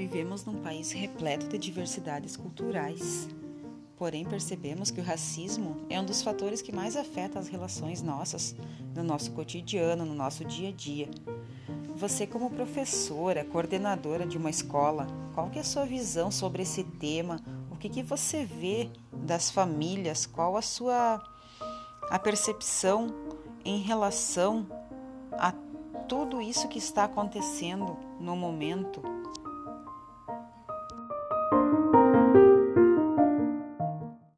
Vivemos num país repleto de diversidades culturais. Porém, percebemos que o racismo é um dos fatores que mais afeta as relações nossas, no nosso cotidiano, no nosso dia a dia. Você, como professora, coordenadora de uma escola, qual que é a sua visão sobre esse tema? O que, que você vê das famílias? Qual a sua a percepção em relação a tudo isso que está acontecendo no momento